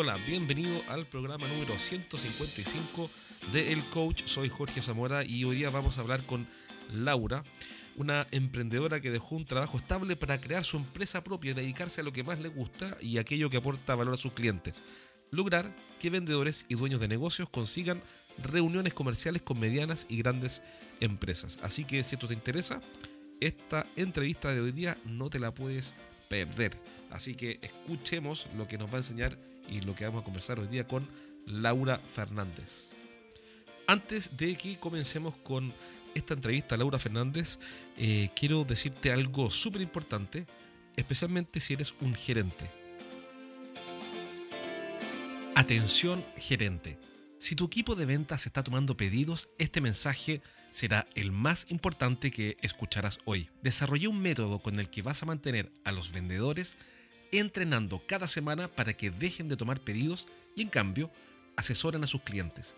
Hola, bienvenido al programa número 155 de El Coach. Soy Jorge Zamora y hoy día vamos a hablar con Laura, una emprendedora que dejó un trabajo estable para crear su empresa propia y dedicarse a lo que más le gusta y aquello que aporta valor a sus clientes. Lograr que vendedores y dueños de negocios consigan reuniones comerciales con medianas y grandes empresas. Así que si esto te interesa, esta entrevista de hoy día no te la puedes perder. Así que escuchemos lo que nos va a enseñar y lo que vamos a conversar hoy día con Laura Fernández. Antes de que comencemos con esta entrevista Laura Fernández, eh, quiero decirte algo súper importante, especialmente si eres un gerente. Atención gerente. Si tu equipo de ventas está tomando pedidos, este mensaje será el más importante que escucharás hoy. Desarrollé un método con el que vas a mantener a los vendedores entrenando cada semana para que dejen de tomar pedidos y en cambio asesoren a sus clientes.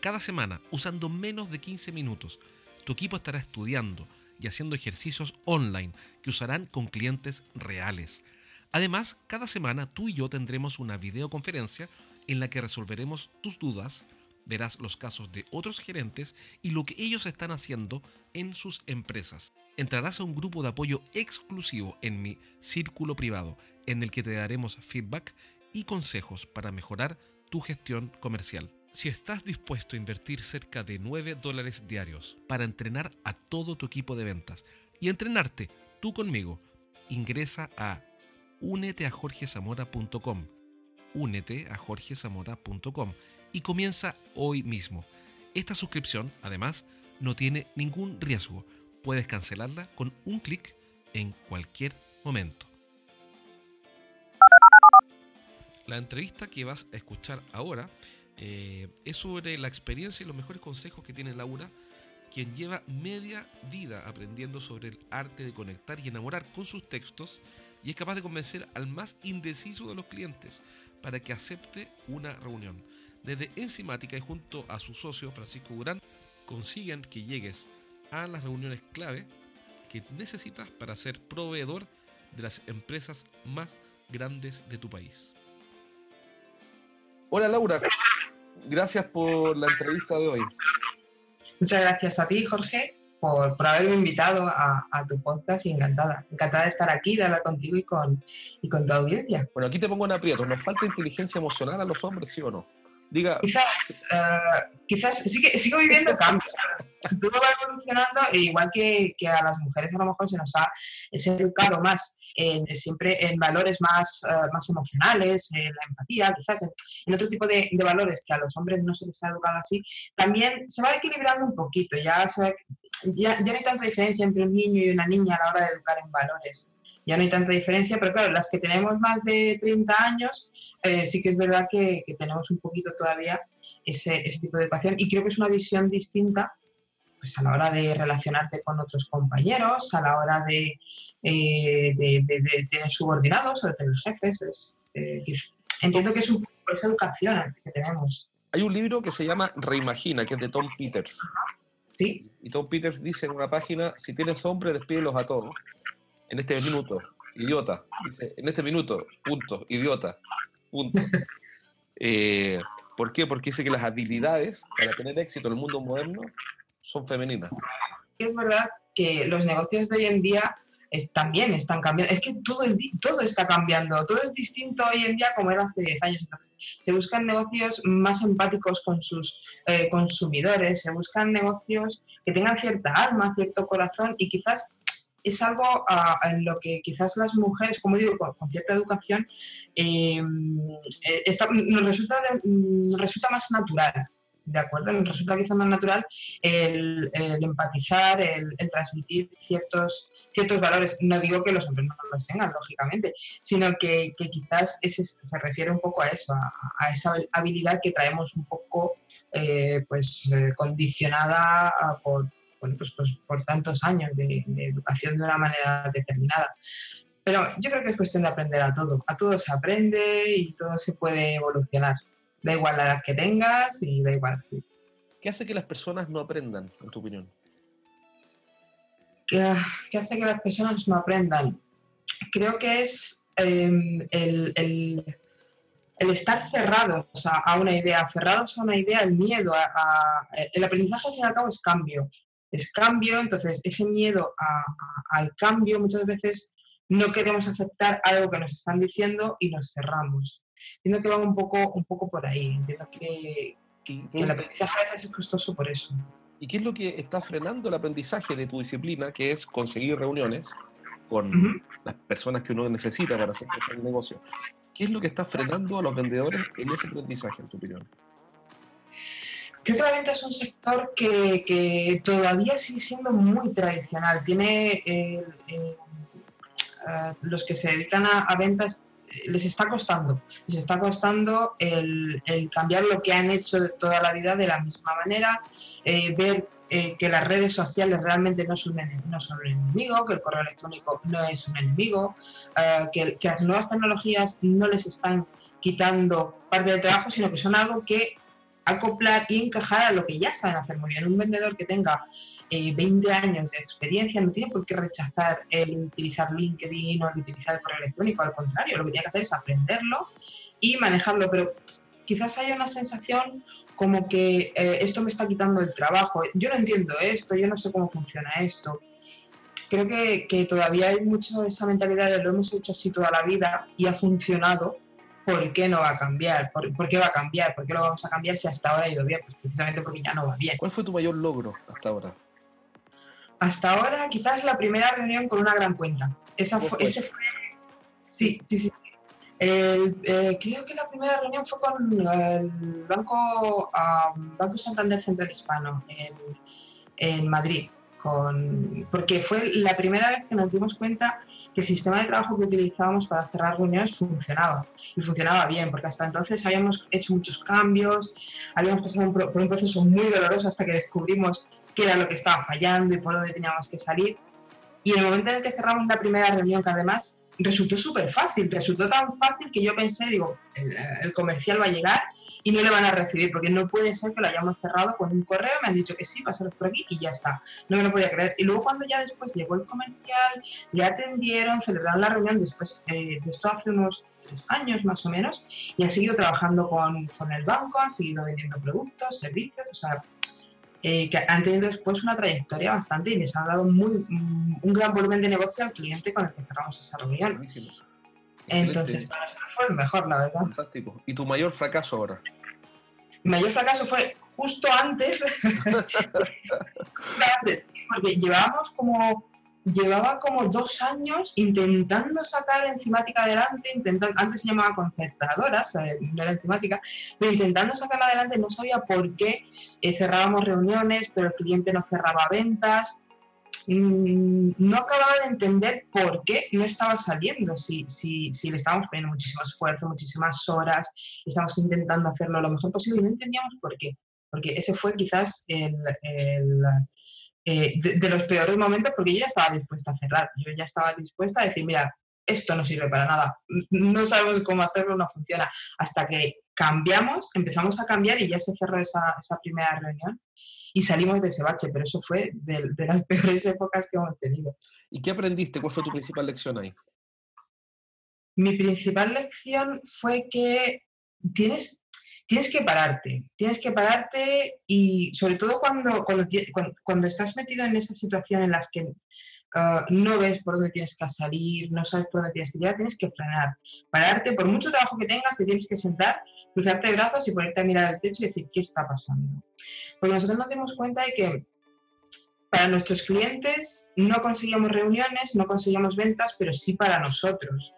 Cada semana, usando menos de 15 minutos, tu equipo estará estudiando y haciendo ejercicios online que usarán con clientes reales. Además, cada semana tú y yo tendremos una videoconferencia en la que resolveremos tus dudas, verás los casos de otros gerentes y lo que ellos están haciendo en sus empresas. Entrarás a un grupo de apoyo exclusivo en mi círculo privado en el que te daremos feedback y consejos para mejorar tu gestión comercial. Si estás dispuesto a invertir cerca de 9 dólares diarios para entrenar a todo tu equipo de ventas y entrenarte tú conmigo, ingresa a uneteajorgezamora.com únete a jorgezamora.com y comienza hoy mismo. Esta suscripción, además, no tiene ningún riesgo. Puedes cancelarla con un clic en cualquier momento. La entrevista que vas a escuchar ahora eh, es sobre la experiencia y los mejores consejos que tiene Laura, quien lleva media vida aprendiendo sobre el arte de conectar y enamorar con sus textos y es capaz de convencer al más indeciso de los clientes para que acepte una reunión. Desde Enzimática y junto a su socio Francisco Durán consiguen que llegues a las reuniones clave que necesitas para ser proveedor de las empresas más grandes de tu país. Hola Laura, gracias por la entrevista de hoy. Muchas gracias a ti, Jorge, por, haberme invitado a, tu podcast y encantada. Encantada de estar aquí, de hablar contigo y con, y con tu audiencia. Bueno, aquí te pongo en aprietos. ¿Nos falta inteligencia emocional a los hombres, sí o no? Diga. Quizás, uh, quizás sigo viviendo cambios. Todo va evolucionando, e igual que, que, a las mujeres a lo mejor se nos ha educado más en, siempre en valores más, uh, más emocionales, en la empatía, quizás en, otro tipo de, de, valores que a los hombres no se les ha educado así, también se va equilibrando un poquito. Ya, ya, ya no hay tanta diferencia entre un niño y una niña a la hora de educar en valores ya no hay tanta diferencia, pero claro, las que tenemos más de 30 años, eh, sí que es verdad que, tenemos un poquito todavía ese, ese, tipo de educación y creo que es una visión distinta pues a la hora de relacionarte con otros compañeros, a la hora de, eh, de, tener subordinados o de tener jefes. Es, eh, entiendo que es un poco esa educación que tenemos. Hay un libro que se llama Reimagina, que es de Tom Peters. Sí. Y Tom Peters dice en una página, si tienes hombre, despídelos a todos en este minuto, idiota. En este minuto, punto, idiota, punto. Eh, ¿Por qué? Porque dice que las habilidades para tener éxito en el mundo moderno son femeninas. Es verdad que los negocios de hoy en día también están cambiando. Es que todo, todo está cambiando, todo es distinto hoy en día como era hace 10 años. se buscan negocios más empáticos con sus eh, consumidores, se buscan negocios que tengan cierta alma, cierto corazón y quizás es algo ah, en lo que quizás las mujeres, como digo, con, cierta educación, em, eh, nos, resulta resulta más natural. ¿De acuerdo? Nos resulta quizás más natural el, empatizar, el, transmitir ciertos, ciertos valores. No digo que los hombres no los tengan, lógicamente, sino que, quizás ese, se refiere un poco a eso, a, esa habilidad que traemos un poco eh, pues, eh, condicionada por, bueno, pues, pues, por tantos años de, educación de una manera determinada. Pero yo creo que es cuestión de aprender a todo. A todo se aprende y todo se puede evolucionar. Da igual la edad que tengas y da igual, sí. ¿Qué hace que las personas no aprendan, en tu opinión? ¿Qué, hace que las personas no aprendan? Creo que es em, el, el estar cerrados a, una idea, aferrados a una idea, el miedo, a, el aprendizaje al fin y al cabo es cambio, es cambio, entonces ese miedo al cambio muchas veces no queremos aceptar algo que nos están diciendo y nos cerramos. Entiendo que va un poco, un poco por ahí, entiendo que, que, el aprendizaje a es costoso por eso. ¿Y qué es lo que está frenando el aprendizaje de tu disciplina, que es conseguir reuniones con las personas que uno necesita para hacer el negocio? ¿Qué es lo que está frenando a los vendedores en ese aprendizaje, en tu opinión? Creo que la venta es un sector que, todavía sigue siendo muy tradicional. Tiene eh, eh, los que se dedican a, ventas eh, les está costando, les está costando el, cambiar lo que han hecho toda la vida de la misma manera, ver que las redes sociales realmente no son, no son un enemigo, que el correo electrónico no es un enemigo, que, que las nuevas tecnologías no les están quitando parte del trabajo, sino que son algo que acoplar y encajar a lo que ya saben hacer muy bien. Un vendedor que tenga 20 eh, años de experiencia no tiene por qué rechazar el utilizar LinkedIn o el utilizar el correo electrónico, al contrario, lo que tiene que hacer es aprenderlo y manejarlo, pero quizás haya una sensación como que eh, esto me está quitando el trabajo, yo no entiendo esto, yo no sé cómo funciona esto. Creo que, todavía hay mucho esa mentalidad de lo hemos hecho así toda la vida y ha funcionado ¿por qué no va a cambiar? ¿Por, qué va a cambiar? ¿Por qué lo vamos a cambiar si hasta ahora ha ido bien? Pues precisamente porque ya no va bien. ¿Cuál fue tu mayor logro hasta ahora? Hasta ahora, quizás la primera reunión con una gran cuenta. Esa fue, ese fue. Sí, sí, sí. Eh, creo que la primera reunión fue con el Banco, Banco Santander Central Hispano en, en Madrid. Con, porque fue la primera vez que nos dimos cuenta que el sistema de trabajo que utilizábamos para cerrar reuniones funcionaba y funcionaba bien, porque hasta entonces habíamos hecho muchos cambios, habíamos pasado por un proceso muy doloroso hasta que descubrimos qué era lo que estaba fallando y por dónde teníamos que salir. Y en el momento en el que cerramos la primera reunión, que además resultó súper fácil, resultó tan fácil que yo pensé, digo, el comercial va a llegar y no le van a recibir, porque no puede ser que lo hayamos cerrado con un correo, me han dicho que sí, pasaros por aquí y ya está. No me lo podía creer. Y luego cuando ya después llegó el comercial, le atendieron, celebraron la reunión después de esto hace unos tres años más o menos, y ha seguido trabajando con, con el banco, ha seguido vendiendo productos, servicios, o sea, eh, que han tenido después una trayectoria bastante y les han dado muy, mm, un gran volumen de negocio al cliente con el que cerramos esa reunión. Entonces, para eso fue el mejor, la verdad. Fantástico. ¿Y tu mayor fracaso ahora? Mi mayor fracaso fue justo antes, antes porque llevábamos como llevaba como dos años intentando sacar enzimática adelante, intentando, antes se llamaba concertadora, no era enzimática, pero intentando sacarla adelante no sabía por qué eh, cerrábamos reuniones, pero el cliente no cerraba ventas, Mm, no acababa de entender por qué no estaba saliendo, si, si, si le estábamos poniendo muchísimo esfuerzo, muchísimas horas, estábamos intentando hacerlo lo mejor posible y no entendíamos por qué. Porque ese fue quizás el, eh, de, los peores momentos porque yo ya estaba dispuesta a cerrar, yo ya estaba dispuesta a decir, mira, esto no sirve para nada, no sabemos cómo hacerlo, no funciona. Hasta que cambiamos, empezamos a cambiar y ya se cerró esa, esa primera reunión y salimos de ese bache, pero eso fue de, las peores épocas que hemos tenido. ¿Y qué aprendiste? ¿Cuál fue tu principal lección ahí? Mi principal lección fue que tienes, tienes que pararte, tienes que pararte y sobre todo cuando, cuando, cuando estás metido en esa situación en las que Ah, no ves por dónde tienes que salir, no sabes por dónde tienes que ir, tienes que frenar, pararte, por mucho trabajo que tengas, te tienes que sentar, cruzarte de brazos y ponerte a mirar al techo y decir, ¿qué está pasando? Porque nosotros nos dimos cuenta de que para nuestros clientes no conseguíamos reuniones, no conseguíamos ventas, pero sí para nosotros.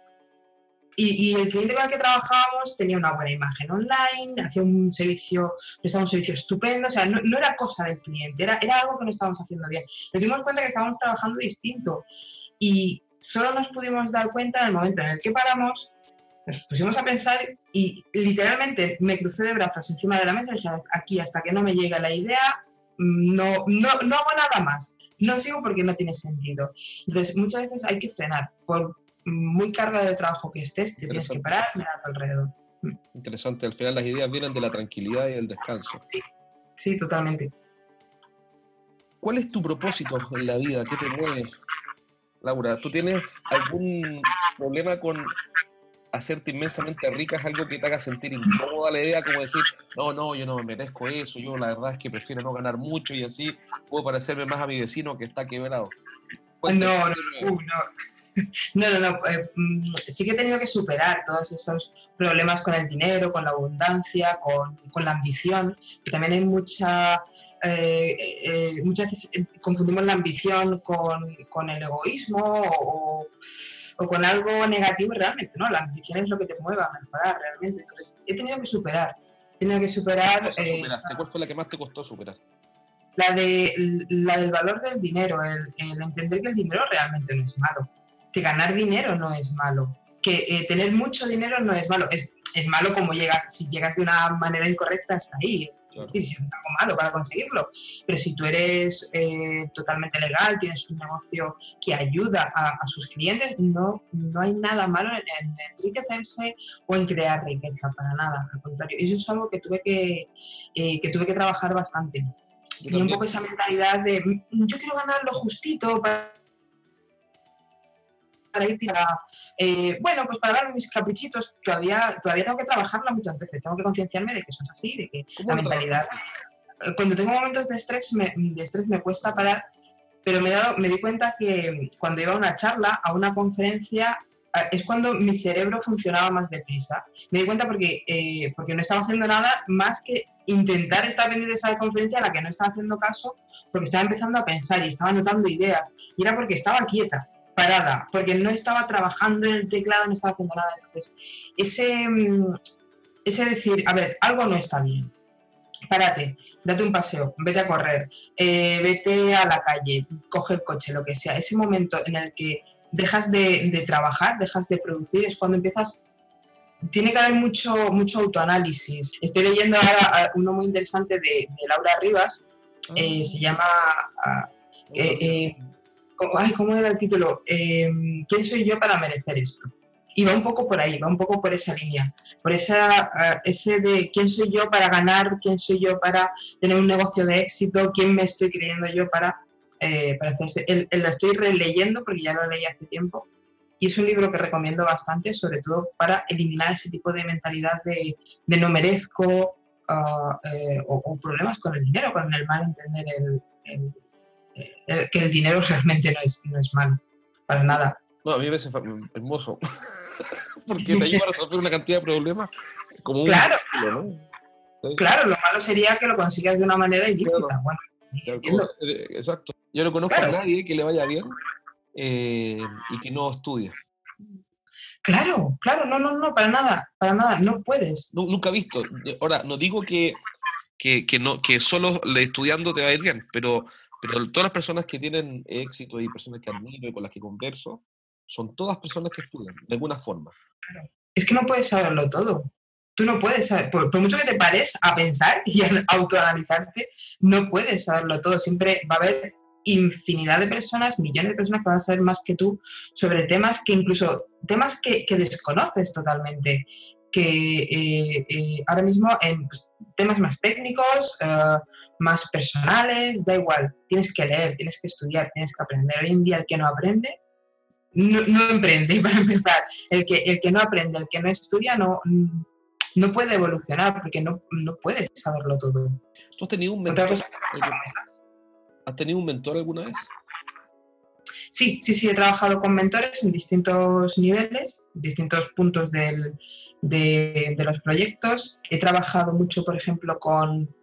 Y, el cliente con el que trabajábamos tenía una buena imagen online, hacía un servicio, prestaba un servicio estupendo, o sea, no, era cosa del cliente, era, era algo que no estábamos haciendo bien. Nos dimos cuenta que estábamos trabajando distinto y solo nos pudimos dar cuenta en el momento en el que paramos, nos pusimos a pensar y literalmente me crucé de brazos encima de la mesa y dije, aquí hasta que no me llegue la idea, no, no, no hago nada más. No sigo porque no tiene sentido. Entonces, muchas veces hay que frenar por muy carga de trabajo que estés, te tienes que parar y mirar alrededor. Mm. Interesante, al final las ideas vienen de la tranquilidad y el descanso. Sí, sí, totalmente. ¿Cuál es tu propósito en la vida? ¿Qué te mueve? Laura, ¿tú tienes algún problema con hacerte inmensamente rica es algo que te haga sentir incómoda la idea, como decir, no, no, yo no me merezco eso, yo la verdad es que prefiero no ganar mucho y así puedo parecerme más a mi vecino que está quebrado. No, no, no, no, no, no, eh, mm, sí que he tenido que superar todos esos problemas con el dinero, con la abundancia, con, con la ambición, que también hay mucha eh, eh, muchas veces eh, confundimos la ambición con, con el egoísmo o, o, con algo negativo realmente, ¿no? La ambición es lo que te mueve a mejorar realmente. Entonces, he tenido que superar. He tenido que superar. ¿Cuál fue la que más te costó superar? La, de, la del valor del dinero, el, el, entender que el dinero realmente no es malo, que ganar dinero no es malo, que tener mucho dinero no es malo. Es, es malo como llegas, si llegas de una manera incorrecta hasta ahí, es, es algo malo para conseguirlo. Pero si tú eres eh, totalmente legal, tienes un negocio que ayuda a, sus clientes, no, no hay nada malo en, enriquecerse o en crear riqueza, para nada, al contrario. Eso es algo que tuve que, eh, que, tuve que trabajar bastante. Y un poco esa mentalidad de mm, yo quiero ganar lo justito para para ir a, eh, bueno, pues para dar mis caprichitos, todavía, todavía tengo que trabajarla muchas veces, tengo que concienciarme de que eso es así, de que la mentalidad... Eh, cuando tengo momentos de estrés, me, de estrés me cuesta parar, pero me, he dado, me di cuenta que cuando iba a una charla, a una conferencia, eh, es cuando mi cerebro funcionaba más deprisa. Me di cuenta porque, porque no estaba haciendo nada más que intentar estar pendiente de esa conferencia a la que no estaba haciendo caso, porque estaba empezando a pensar y estaba anotando ideas. Y era porque estaba quieta parada, porque no estaba trabajando en el teclado, no estaba haciendo nada. Entonces, ese, mm, ese decir, a ver, algo no está bien. Párate, date un paseo, vete a correr, eh, vete a la calle, coge el coche, lo que sea. Ese momento en el que dejas de, trabajar, dejas de producir, es cuando empiezas tiene que haber mucho, mucho autoanálisis. Estoy leyendo ahora uno muy interesante de, Laura Rivas, eh, ah. se llama ah, eh, ay, ¿cómo era el título? Em, ¿Quién soy yo para merecer esto? Y va un poco por ahí, va un poco por esa línea, por esa, eh, ese de quién soy yo para ganar, quién soy yo para tener un negocio de éxito, quién me estoy creyendo yo para, eh, para hacerse. El, la estoy releyendo porque ya lo leí hace tiempo y es un libro que recomiendo bastante, sobre todo para eliminar ese tipo de mentalidad de, de no merezco eh, o, problemas con el dinero, con el mal entender el eh, que el dinero realmente no es, no es malo, para nada. No, a mí me parece hermoso, porque te ayuda a resolver una cantidad de problemas como claro, Claro, lo malo sería que lo consigas de una manera ilícita. Bueno, eh, exacto. Yo no conozco a nadie que le vaya bien eh, y que no estudie. Claro, claro, no, no, no, para nada, para nada, no puedes. nunca he visto. Ahora, no digo que, que, que, no, que solo estudiando te va a ir bien, pero pero todas las personas que tienen éxito y personas que admiro y con las que converso, son todas personas que estudian, de alguna forma. Es que no puedes saberlo todo. Tú no puedes saber, por, mucho que te pares a pensar y a autoanalizarte, no puedes saberlo todo. Siempre va a haber infinidad de personas, millones de personas que van a saber más que tú sobre temas que incluso, temas que, que desconoces totalmente que eh, eh, ahora mismo en pues, temas más técnicos, eh, más personales, da igual, tienes que leer, tienes que estudiar, tienes que aprender. Hoy en día el que no aprende, no, no emprende, para empezar. El que, el que no aprende, el que no estudia, no, no puede evolucionar porque no, no puedes saberlo todo. ¿Tú has tenido un mentor? ¿Has tenido un mentor alguna vez? Sí, sí, sí, he trabajado con mentores en distintos niveles, distintos puntos del, de, los proyectos. He trabajado mucho, por ejemplo, con,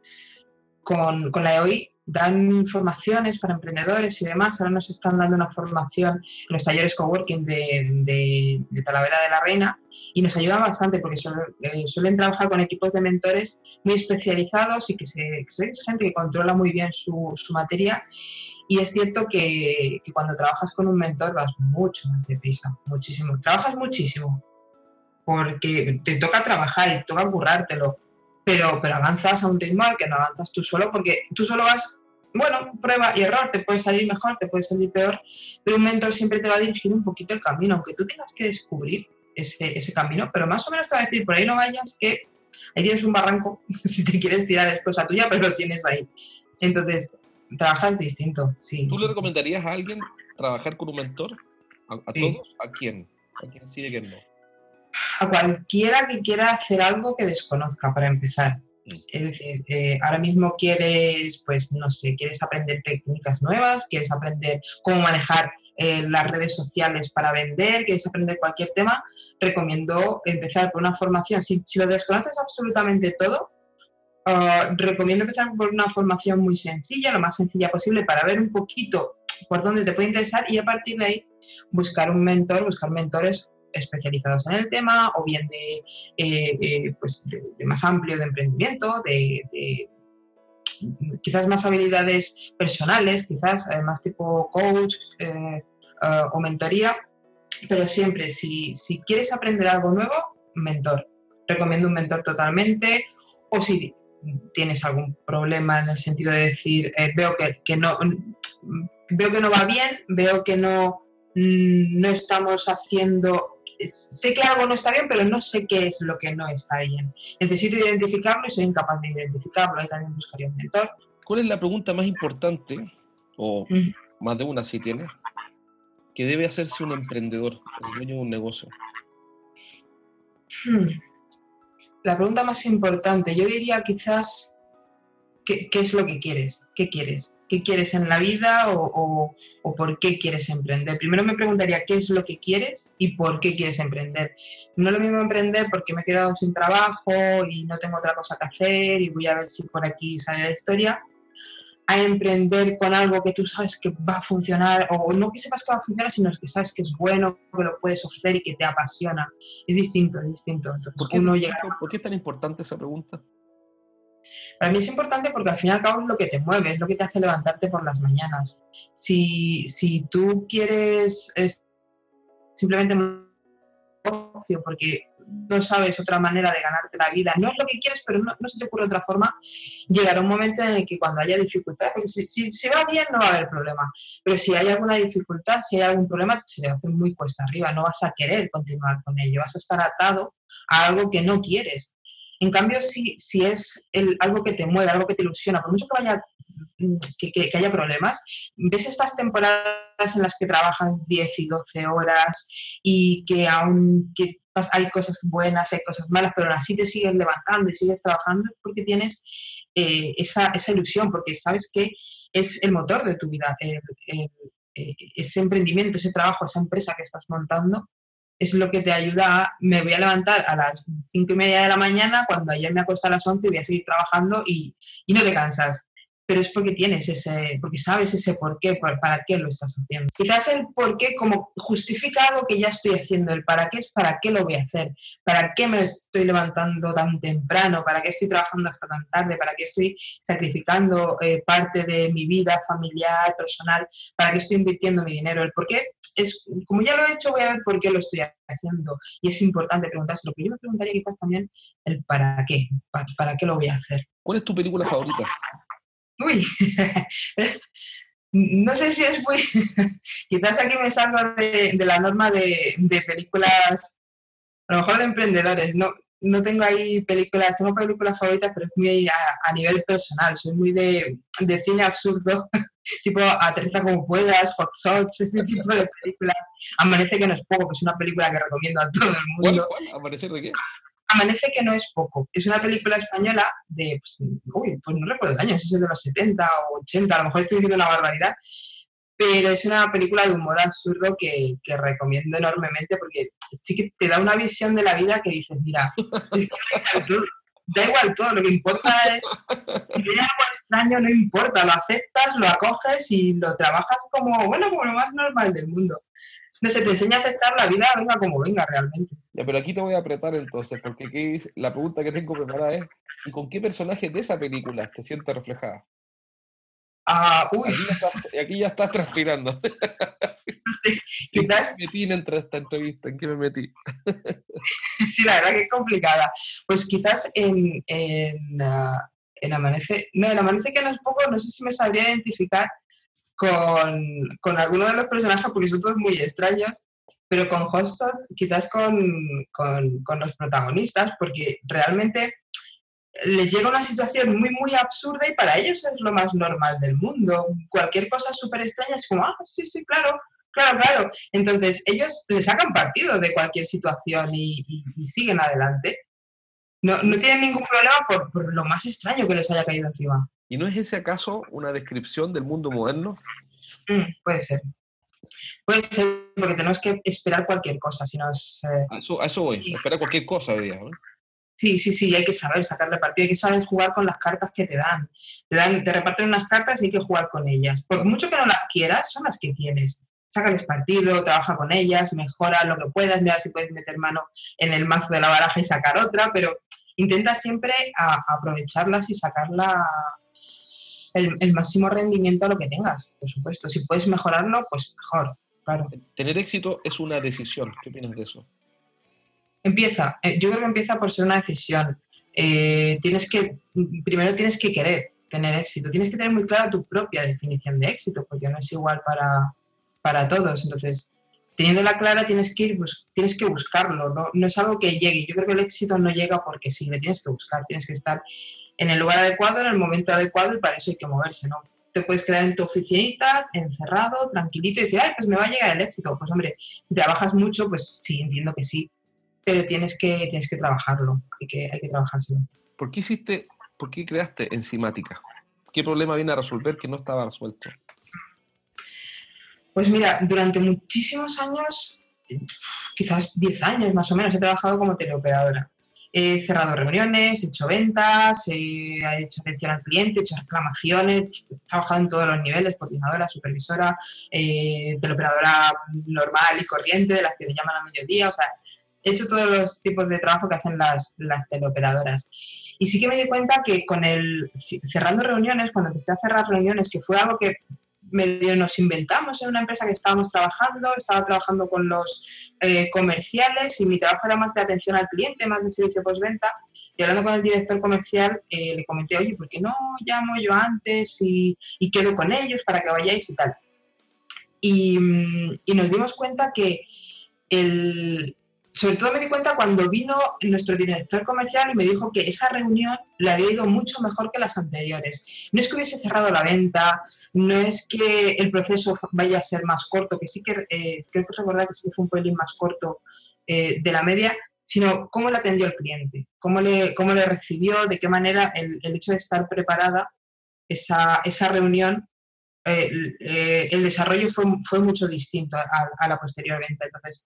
con, la EOI, dan formaciones para emprendedores y demás. Ahora nos están dando una formación en los talleres coworking de, de, Talavera de la Reina y nos ayudan bastante porque eh, suelen, trabajar con equipos de mentores muy especializados y que, se, que es gente que controla muy bien su, su materia. Y es cierto que, que, cuando trabajas con un mentor vas mucho más deprisa, muchísimo. Trabajas muchísimo, porque te toca trabajar y te toca currártelo, pero, pero avanzas a un ritmo al que no avanzas tú solo, porque tú solo vas, bueno, prueba y error, te puede salir mejor, te puede salir peor, pero un mentor siempre te va a dirigir un poquito el camino, aunque tú tengas que descubrir ese, ese camino, pero más o menos te va a decir, por ahí no vayas, que ahí tienes un barranco, si te quieres tirar es cosa tuya, pero lo tienes ahí. Entonces, trabajas distinto, sí. ¿Tú le recomendarías a alguien trabajar con un mentor? ¿A, todos? ¿A quién? ¿A quién sí y a quién no? A cualquiera que quiera hacer algo que desconozca para empezar. Es decir, eh, ahora mismo quieres, pues no sé, quieres aprender técnicas nuevas, quieres aprender cómo manejar eh, las redes sociales para vender, quieres aprender cualquier tema, recomiendo empezar por una formación. Si, lo desconoces absolutamente todo, ah, recomiendo empezar por una formación muy sencilla, lo más sencilla posible, para ver un poquito por dónde te puede interesar y a partir de ahí buscar un mentor, buscar mentores especializados en el tema o bien de, eh, eh, pues de, más amplio de emprendimiento, de, quizás más habilidades personales, quizás eh, más tipo coach o mentoría, pero siempre si, si quieres aprender algo nuevo, mentor. Recomiendo un mentor totalmente o si tienes algún problema en el sentido de decir, veo que, que no veo que no va bien, veo que no, mm, no estamos haciendo, sé que algo no está bien, pero no sé qué es lo que no está bien. Necesito identificarlo y soy incapaz de identificarlo, ahí también buscaría un mentor. ¿Cuál es la pregunta más importante, o más de una si tiene, que debe hacerse un emprendedor, el dueño de un negocio? Hmm. La pregunta más importante, yo diría quizás, ¿qué, ¿qué, es lo que quieres? ¿Qué quieres? Qué quieres en la vida o, por qué quieres emprender. Primero me preguntaría qué es lo que quieres y por qué quieres emprender. No es lo mismo emprender porque me he quedado sin trabajo y no tengo otra cosa que hacer y voy a ver si por aquí sale la historia, a emprender con algo que tú sabes que va a funcionar, o no que sepas que va a funcionar, sino que sabes que es bueno, que lo puedes ofrecer y que te apasiona. Es distinto, es distinto. ¿Por, qué, ¿Por qué es tan importante esa pregunta? Para mí es importante porque al fin y al cabo es lo que te mueve, es lo que te hace levantarte por las mañanas. Si, si tú quieres es simplemente negocio porque no sabes otra manera de ganarte la vida, no es lo que quieres, pero no, no, se te ocurre otra forma, llegará un momento en el que cuando haya dificultad, porque si, si, va bien no va a haber problema, pero si hay alguna dificultad, si hay algún problema, se te va a hacer muy cuesta arriba, no vas a querer continuar con ello, vas a estar atado a algo que no quieres. En cambio, si, si es algo que te mueve, algo que te ilusiona, por mucho que, vaya, mm, que, haya problemas, ves estas temporadas en las que trabajas 10 y 12 horas y que aún hay cosas buenas, hay cosas malas, pero así te sigues levantando y sigues trabajando porque tienes eh, esa, ilusión, porque sabes que es el motor de tu vida, eh, ese emprendimiento, ese trabajo, esa empresa que estás montando es lo que te ayuda me voy a levantar a las cinco y media de la mañana, cuando ayer me acosté a las 11 y voy a seguir trabajando y, y no te cansas. Pero es porque tienes ese, porque sabes ese por qué, para qué lo estás haciendo. Quizás el por qué como justifica algo que ya estoy haciendo, el para qué es para qué lo voy a hacer, para qué me estoy levantando tan temprano, para qué estoy trabajando hasta tan tarde, para qué estoy sacrificando eh, parte de mi vida familiar, personal, para qué estoy invirtiendo mi dinero, el por qué es, como ya lo he hecho, voy a ver por qué lo estoy haciendo. Y es importante preguntarse. Lo que yo me preguntaría quizás también el para qué, para, qué lo voy a hacer. ¿Cuál es tu película favorita? Uy, no sé si es muy... quizás aquí me salgo de, la norma de, de, películas, a lo mejor de emprendedores. No, no tengo ahí películas, tengo películas favoritas, pero es muy a, nivel personal. Soy muy de, de cine absurdo, tipo Aterriza como puedas, Hot Shots, ese tipo de películas. Amanece que no es poco, que es una película que recomiendo a todo el mundo. ¿Amanece de qué? Amanece que no es poco. Es una película española de, pues, uy, pues no recuerdo el año, si es de los 70 o 80, a lo mejor estoy diciendo una barbaridad, pero es una película de humor absurdo que, recomiendo enormemente porque sí que te da una visión de la vida que dices, mira, da igual todo, lo que importa es, si algo extraño no importa, lo aceptas, lo acoges y lo trabajas como, bueno, como lo más normal del mundo. No se te enseña a aceptar la vida, venga como venga realmente. Ya, pero aquí te voy a apretar entonces, porque aquí la pregunta que tengo preparada es, ¿y con qué personaje de esa película te sientes reflejada? Ah, uy. Aquí, ya estás transpirando. Sí, quizás... ¿En qué me metí en esta entrevista? ¿En qué me metí? sí, la verdad que es complicada. Pues quizás en, en, ah, en Amanece... No, en Amanece que no es poco, no sé si me sabría identificar con, con alguno de los personajes, porque son todos muy extraños, pero con Hostot quizás con, con, con los protagonistas, porque realmente les llega una situación muy, muy absurda y para ellos es lo más normal del mundo. Cualquier cosa súper extraña es como, ah, sí, sí, claro, Claro, claro. Entonces, ellos le sacan partido de cualquier situación y, siguen adelante. No, no, tienen ningún problema por, por, lo más extraño que les haya caído encima. ¿Y no es ese acaso una descripción del mundo moderno? Mm, puede ser. Puede ser, porque tenemos que esperar cualquier cosa. Si nos, eh, a, eso, a, eso, voy, esperar cualquier cosa día. Sí, sí, sí, hay que saber sacarle partido, hay que saber jugar con las cartas que te dan. Te, dan, te reparten unas cartas y hay que jugar con ellas. Por mucho que no las quieras, son las que tienes. Sácales partido, trabaja con ellas, mejora lo que puedas, mira si puedes meter mano en el mazo de la baraja y sacar otra, pero intenta siempre aprovecharlas y sacarla el, el, máximo rendimiento a lo que tengas, por supuesto. Si puedes mejorarlo, pues mejor, claro. Tener éxito es una decisión. ¿Qué opinas de eso? Empieza, eh, yo creo que empieza por ser una decisión. Eh, tienes que, primero tienes que querer tener éxito, tienes que tener muy clara tu propia definición de éxito, porque no es igual para, para todos. Entonces, teniéndola clara tienes que ir, tienes que buscarlo, ¿no? no es algo que llegue. Yo creo que el éxito no llega porque sí, le tienes que buscar, tienes que estar en el lugar adecuado, en el momento adecuado y para eso hay que moverse, ¿no? Te puedes quedar en tu oficinita, encerrado, tranquilito y decir, ay, pues me va a llegar el éxito. Pues hombre, trabajas mucho, pues sí, entiendo que sí, pero tienes que, tienes que trabajarlo, hay que, hay que trabajárselo. ¿Por qué hiciste, por qué creaste enzimática? ¿Qué problema viene a resolver que no estaba resuelto? Pues mira, durante muchísimos años, quizás 10 años más o menos, he trabajado como teleoperadora. He cerrado reuniones, he hecho ventas, he hecho atención al cliente, he hecho reclamaciones, he trabajado en todos los niveles, coordinadora, supervisora, eh, teleoperadora normal y corriente, de las que te llaman a mediodía, o sea, he hecho todos los tipos de trabajo que hacen las, las teleoperadoras. Y sí que me di cuenta que con el cerrando reuniones, cuando empecé a cerrar reuniones, que fue algo que medio nos inventamos en una empresa que estábamos trabajando, estaba trabajando con los eh, comerciales y mi trabajo era más de atención al cliente, más de servicio postventa. Y hablando con el director comercial, eh, le comenté, oye, ¿por qué no llamo yo antes y, y quedo con ellos para que vayáis y tal? Y, y nos dimos cuenta que el, sobre todo me di cuenta cuando vino nuestro director comercial y me dijo que esa reunión le había ido mucho mejor que las anteriores. No es que hubiese cerrado la venta, no es que el proceso vaya a ser más corto, que sí que eh, creo que recordar que sí que fue un pelín más corto eh, de la media, sino cómo le atendió el cliente, cómo le, cómo le recibió, de qué manera el, hecho de estar preparada esa, esa reunión eh, el desarrollo fue, fue mucho distinto a, a, la posterior venta. Entonces,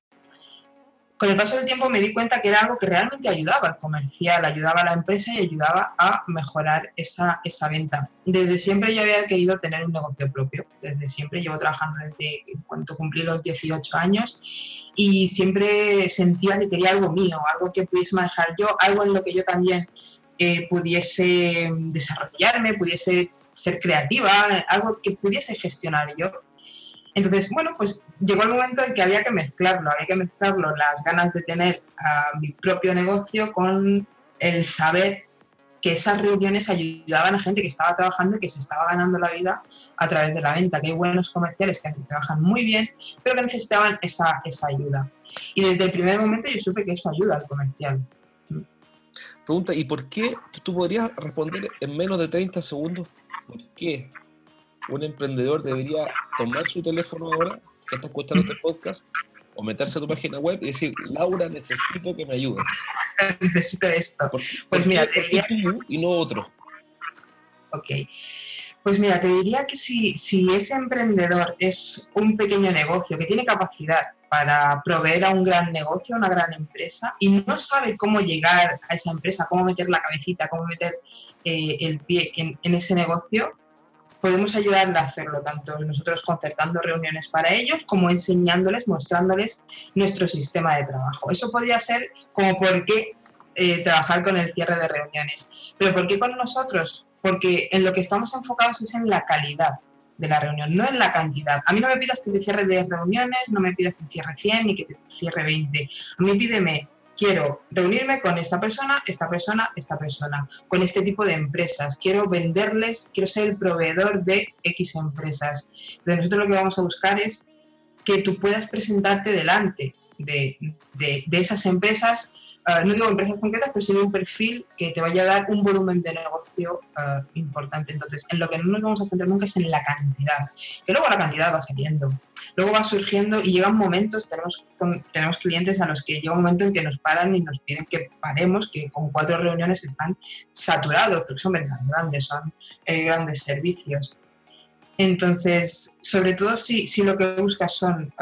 con el paso del tiempo me di cuenta que era algo que realmente ayudaba al comercial, ayudaba a la empresa y ayudaba a mejorar esa, esa venta. Desde siempre yo había querido tener un negocio propio, desde siempre llevo trabajando desde cuando cumplí los 18 años y siempre sentía que quería algo mío, algo que pudiese manejar yo, algo en lo que yo también eh, pudiese desarrollarme, pudiese ser creativa, algo que pudiese gestionar yo entonces, bueno, pues llegó el momento en que había que mezclarlo, había que mezclarlo las ganas de tener a mi propio negocio con el saber que esas reuniones ayudaban a gente que estaba trabajando y que se estaba ganando la vida a través de la venta, que hay buenos comerciales que trabajan muy bien, pero que necesitaban esa, esa ayuda. Y desde el primer momento yo supe que eso ayuda al comercial. Pregunta, ¿y por qué tú podrías responder en menos de 30 segundos? ¿Por qué un emprendedor debería tomar su teléfono ahora, que está escuchando este podcast, o meterse a tu página web y decir, Laura, necesito que me ayudes. necesito esto. pues mira, te diría... y no otro. Ok. Pues mira, te diría que si, si ese emprendedor es un pequeño negocio que tiene capacidad para proveer a un gran negocio, a una gran empresa, y no sabe cómo llegar a esa empresa, cómo meter la cabecita, cómo meter eh, el pie en, en, ese negocio, podemos ayudarle a hacerlo, tanto nosotros concertando reuniones para ellos como enseñándoles, mostrándoles nuestro sistema de trabajo. Eso podría ser como por qué eh, trabajar con el cierre de reuniones. Pero ¿por qué con nosotros? Porque en lo que estamos enfocados es en la calidad de la reunión, no en la cantidad. A mí no me pidas que te cierre 10 reuniones, no me pidas que te cierre 100 ni que te cierre 20. A mí pídeme quiero reunirme con esta persona, esta persona, esta persona, con este tipo de empresas. Quiero venderles, quiero ser el proveedor de X empresas. De nosotros lo que vamos a buscar es que tú puedas presentarte delante de, de, esas empresas no digo empresas concretas, pero sí un perfil que te vaya a dar un volumen de negocio importante. Entonces, en lo que no nos vamos a centrar nunca es en la cantidad, que luego la cantidad va saliendo luego va surgiendo y llegan momentos, tenemos, tenemos clientes a los que llega un momento en que nos paran y nos piden que paremos, que con cuatro reuniones están saturados, porque son ventas grandes, son eh, grandes servicios. Entonces, sobre todo si, si lo que buscas son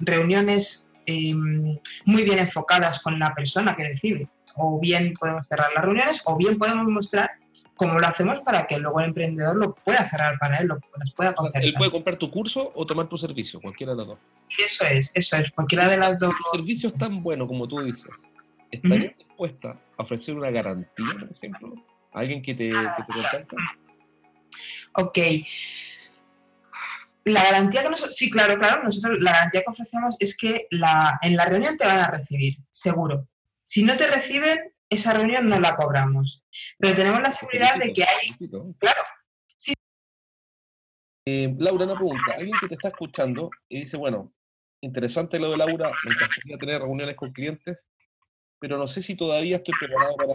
reuniones em, muy bien enfocadas con la persona que decide, o bien podemos cerrar las reuniones, o bien podemos mostrar ¿Cómo lo hacemos para que luego el emprendedor lo pueda cerrar para él, lo las pueda concertar? Él puede comprar tu curso o tomar tu servicio, cualquiera de las dos. Eso es, eso es, cualquiera de las dos. Tu servicio es tan bueno como tú dices. ¿Estarías dispuesta a ofrecer una garantía, por ejemplo, a alguien que te, que te contacta? Ok. La garantía que nosotros, sí, claro, claro, nosotros la garantía que ofrecemos es que la, en la reunión te van a recibir, seguro. Si no te reciben, esa reunión no la cobramos. Pero tenemos la seguridad de que hay... Claro. Sí. Eh, Laura, una pregunta. Alguien que te está escuchando y dice, bueno, interesante lo de Laura, me encantaría tener reuniones con clientes, pero no sé si todavía estoy preparado para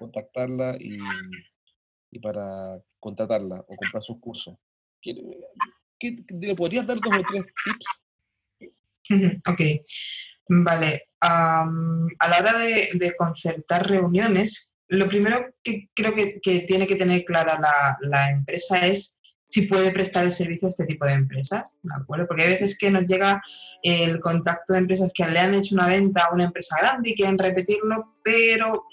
contactarla y, para contratarla o comprar sus cursos. ¿Qué, le podrías dar dos o tres tips? Ok. Vale, a la hora de, concertar reuniones, lo primero que creo que, tiene que tener clara la, empresa es si puede prestar el servicio a este tipo de empresas, ¿de acuerdo? Porque hay veces que nos llega el contacto de empresas que le han hecho una venta a una empresa grande y quieren repetirlo, pero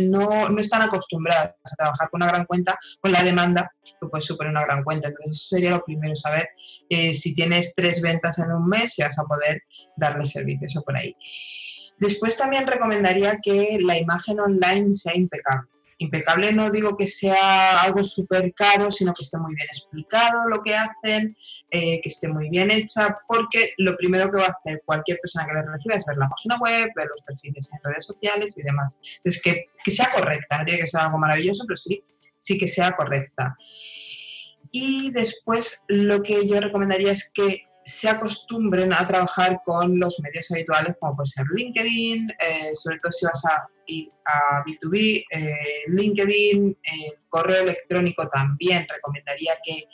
no, no, están acostumbradas a trabajar con una gran cuenta, con la demanda que puede suponer una gran cuenta. Entonces, eso sería lo primero, saber eh, si tienes tres ventas en un mes, si vas a poder darle servicios o por ahí. Después también recomendaría que la imagen online sea impecable. Impecable no digo que sea algo súper caro, sino que esté muy bien explicado lo que hacen, eh, que esté muy bien hecha, porque lo primero que va a hacer cualquier persona que la reciba es ver la página web, ver los perfiles en redes sociales y demás. Es que, que sea correcta, no tiene que ser algo maravilloso, pero sí, sí que sea correcta. Y después lo que yo recomendaría es que se acostumbren a trabajar con los medios habituales como puede ser LinkedIn, eh, sobre todo si vas a, a B2B, eh, LinkedIn, eh, correo electrónico también recomendaría que,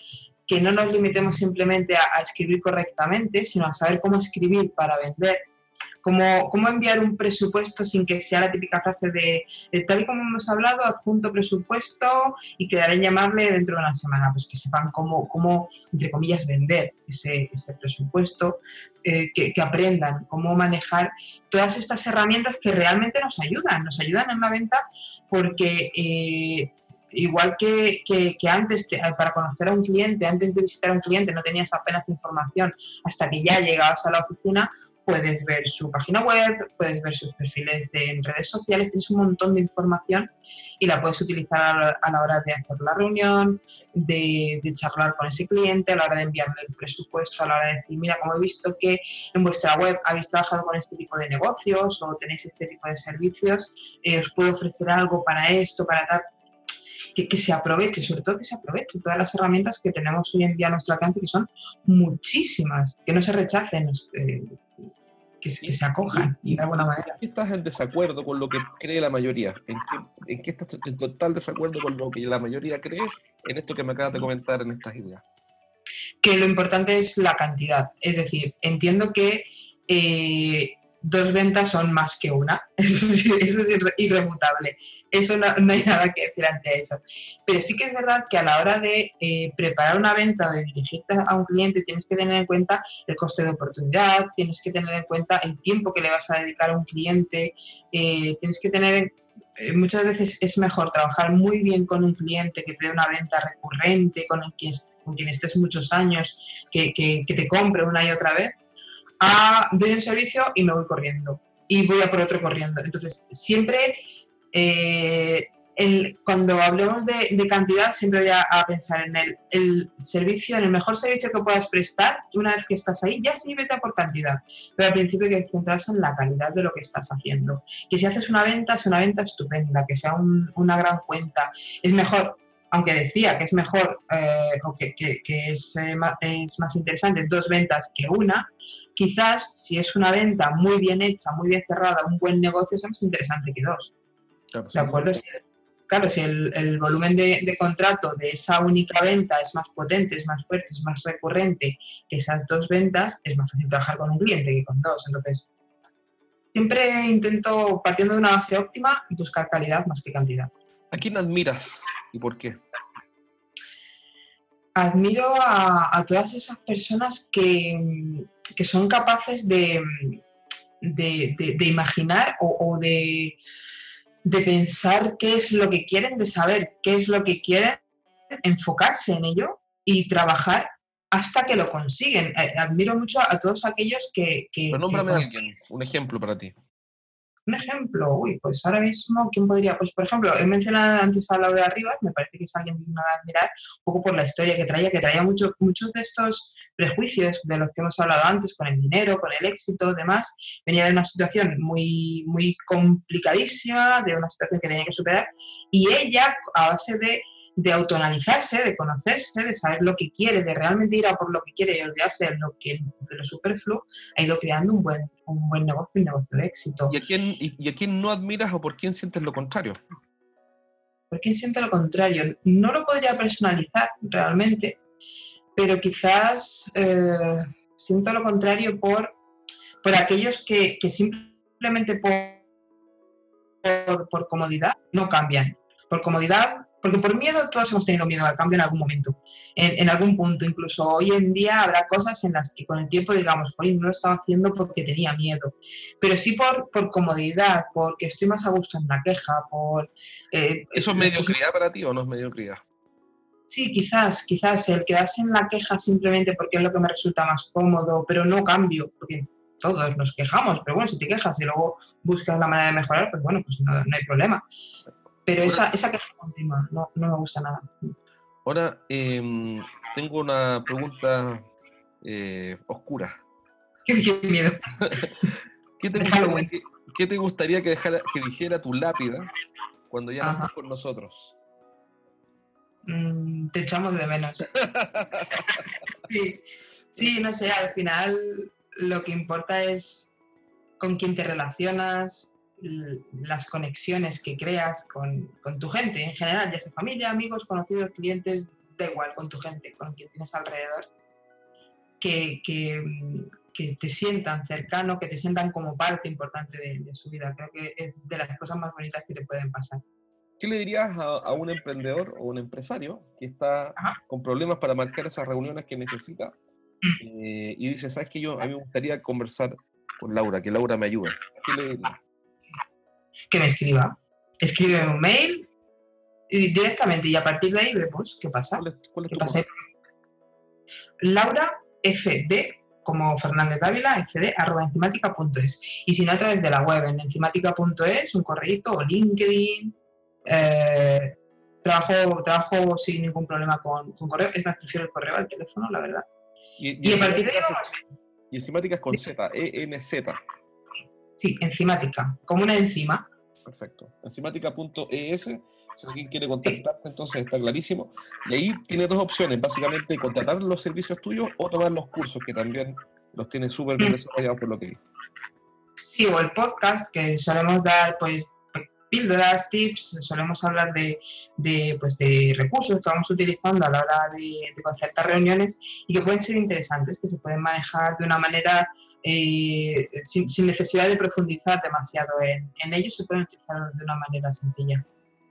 que no nos limitemos simplemente a, escribir correctamente, sino a saber cómo escribir para vender Cómo, enviar un presupuesto sin que sea la típica frase de, tal y como hemos hablado, adjunto presupuesto y quedaré llamarle dentro de una semana. Pues que sepan cómo, cómo entre comillas, vender ese, presupuesto, eh, que, aprendan cómo manejar todas estas herramientas que realmente nos ayudan, nos ayudan en la venta porque... Eh, igual que, que, antes, para conocer a un cliente, antes de visitar a un cliente, no tenías apenas información hasta que ya llegabas a la oficina, puedes ver su página web, puedes ver sus perfiles de, en redes sociales, tienes un montón de información y la puedes utilizar a la, hora de hacer la reunión, de, charlar con ese cliente, a la hora de enviarle el presupuesto, a la hora de decir, mira, como he visto que en vuestra web habéis trabajado con este tipo de negocios o tenéis este tipo de servicios, eh, os puedo ofrecer algo para esto, para dar que, que, se aproveche, sobre todo que se aproveche todas las herramientas que tenemos hoy en día a nuestro alcance, que son muchísimas, que no se rechacen. Eh, que, se acojan y de alguna manera. ¿En qué estás en desacuerdo con lo que cree la mayoría? ¿En qué, estás en total desacuerdo con lo que la mayoría cree en esto que me acabas de comentar en estas ideas? Que lo importante es la cantidad. Es decir, entiendo que eh, dos ventas son más que una. Eso, es irremutable. Eso no, hay nada que decir ante eso. Pero sí que es verdad que a la hora de eh, preparar una venta o de dirigirte a un cliente tienes que tener en cuenta el coste de oportunidad, tienes que tener en cuenta el tiempo que le vas a dedicar a un cliente, eh, tienes que tener eh, muchas veces es mejor trabajar muy bien con un cliente que te dé una venta recurrente, con, quien, estés muchos años, que, que, que te compre una y otra vez, a doy un servicio y me voy corriendo y voy a por otro corriendo. Entonces, siempre eh, cuando hablemos de, cantidad, siempre voy a, pensar en el, servicio, en el mejor servicio que puedas prestar. Una vez que estás ahí, ya sí vete por cantidad. Pero al principio hay que centrarse en la calidad de lo que estás haciendo. Que si haces una venta, es una venta estupenda, que sea una gran cuenta. Es mejor aunque decía que es mejor eh, o que, es, eh, es, más interesante dos ventas que una, quizás si es una venta muy bien hecha, muy bien cerrada, un buen negocio, es más interesante que dos. ¿De acuerdo? claro, si el, volumen de, contrato de esa única venta es más potente, es más fuerte, es más recurrente que esas dos ventas, es más fácil trabajar con un cliente que con dos. Entonces, siempre intento, partiendo de una base óptima, buscar calidad más que cantidad. ¿A quién admiras y por qué? Admiro a, todas esas personas que, son capaces de, de, imaginar o, de, pensar qué es lo que quieren, de saber qué es lo que quieren, enfocarse en ello y trabajar hasta que lo consiguen. Eh, admiro mucho a todos aquellos que... que, nómbrame a alguien, un ejemplo para ti. Un ejemplo, uy, pues ahora mismo, ¿quién podría? Pues por ejemplo, he mencionado antes a Laura Rivas, me parece que es alguien digno de admirar, un poco por la historia que traía, que traía mucho, muchos de estos prejuicios de los que hemos hablado antes, con el dinero, con el éxito, demás. Venía de una situación muy, muy complicadísima, de una situación que tenía que superar, y ella, a base de de autoanalizarse, de conocerse, de saber lo que quiere, de realmente ir a por lo que quiere y olvidarse de lo, que, de lo superfluo, ha ido creando un buen, un buen negocio, un negocio de éxito. ¿Y a, quién, y, a quién no admiras o por quién sientes lo contrario? ¿Por quién siento lo contrario? No lo podría personalizar realmente, pero quizás eh, siento lo contrario por, por aquellos que, que simplemente por, por, por comodidad no cambian. Por comodidad porque por miedo todos hemos tenido miedo al cambio en algún momento, en, algún punto. Incluso hoy en día habrá cosas en las que con el tiempo digamos, no lo estaba haciendo porque tenía miedo. Pero sí por, por comodidad, porque estoy más a gusto en la queja, por... Eh, ¿Eso es mediocridad para ti o no es mediocridad? Sí, quizás, quizás el quedarse en la queja simplemente porque es lo que me resulta más cómodo, pero no cambio, porque todos nos quejamos, pero bueno, si te quejas y luego buscas la manera de mejorar, pues bueno, pues no, no hay problema. Pero esa, esa queja continua no, no, me gusta nada. Ahora, em, tengo una pregunta eh, oscura. Qué, miedo. ¿Qué, te gustaría, ¿Qué, te gustaría, que, dejara, que dijera tu lápida cuando ya no estás con nosotros? Mm, te echamos de menos. sí, sí, no sé, al final lo que importa es con quién te relacionas, las conexiones que creas con, tu gente en general, ya sea familia, amigos, conocidos, clientes, da igual, con tu gente, con quien tienes alrededor, que, te sientan cercano, que te sientan como parte importante de, su vida. Creo que es de las cosas más bonitas que te pueden pasar. ¿Qué le dirías a, un emprendedor o un empresario que está con problemas para marcar esas reuniones que necesita mm. eh, y dice, sabes que yo a mí me gustaría conversar con Laura, que Laura me ayude? ¿Qué le dirías? Que me escriba. Escribe un mail y directamente y a partir de ahí vemos qué pasa. Laura FD como Fernández Dávila, fd, arroba enzimática.es. Y si no, a través de la web, en enzimática.es, un correo o LinkedIn. Eh, trabajo, trabajo sin ningún problema con, correo. Es más, prefiero el correo al teléfono, la verdad. Y, a partir de ahí vamos. Y enzimática es con Z, E-N-Z. Sí, enzimática, como una enzima. Perfecto. Enzimática.es, si alguien quiere contactarte, entonces está clarísimo. Y ahí tiene dos opciones, básicamente contratar los servicios tuyos o tomar los cursos, que también los tiene súper bien mm. desarrollados por lo que vi. Sí, o el podcast, que solemos dar pues píldoras, tips, solemos hablar de, de, pues, de recursos que vamos utilizando a la hora de, de, concertar reuniones y que pueden ser interesantes, que se pueden manejar de una manera eh, sin, necesidad de profundizar demasiado en, en ellos, se pueden utilizar de una manera sencilla.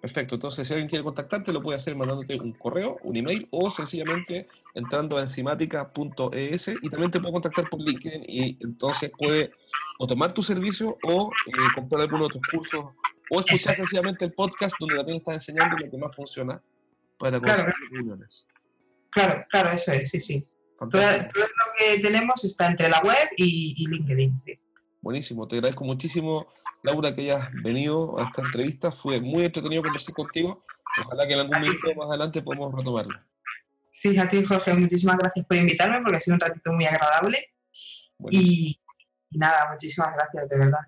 Perfecto, entonces si alguien quiere contactarte lo puede hacer mandándote un correo, un email o sencillamente entrando a enzimática.es y también te puede contactar por LinkedIn y entonces puede o tomar tu servicio o eh, comprar alguno de tus cursos o escuchar sencillamente el podcast donde también estás enseñando lo que más funciona para claro. reuniones. Claro, claro, eso es, sí, sí. Todo, lo que tenemos está entre la web y, LinkedIn, sí. Buenísimo, te agradezco muchísimo, Laura, que hayas venido a esta entrevista. Fue muy entretenido conversar contigo. Ojalá que en algún momento más adelante podamos retomarlo. Sí, a ti, Jorge, muchísimas gracias por invitarme porque ha sido un ratito muy agradable. Y, y nada, muchísimas gracias, de verdad.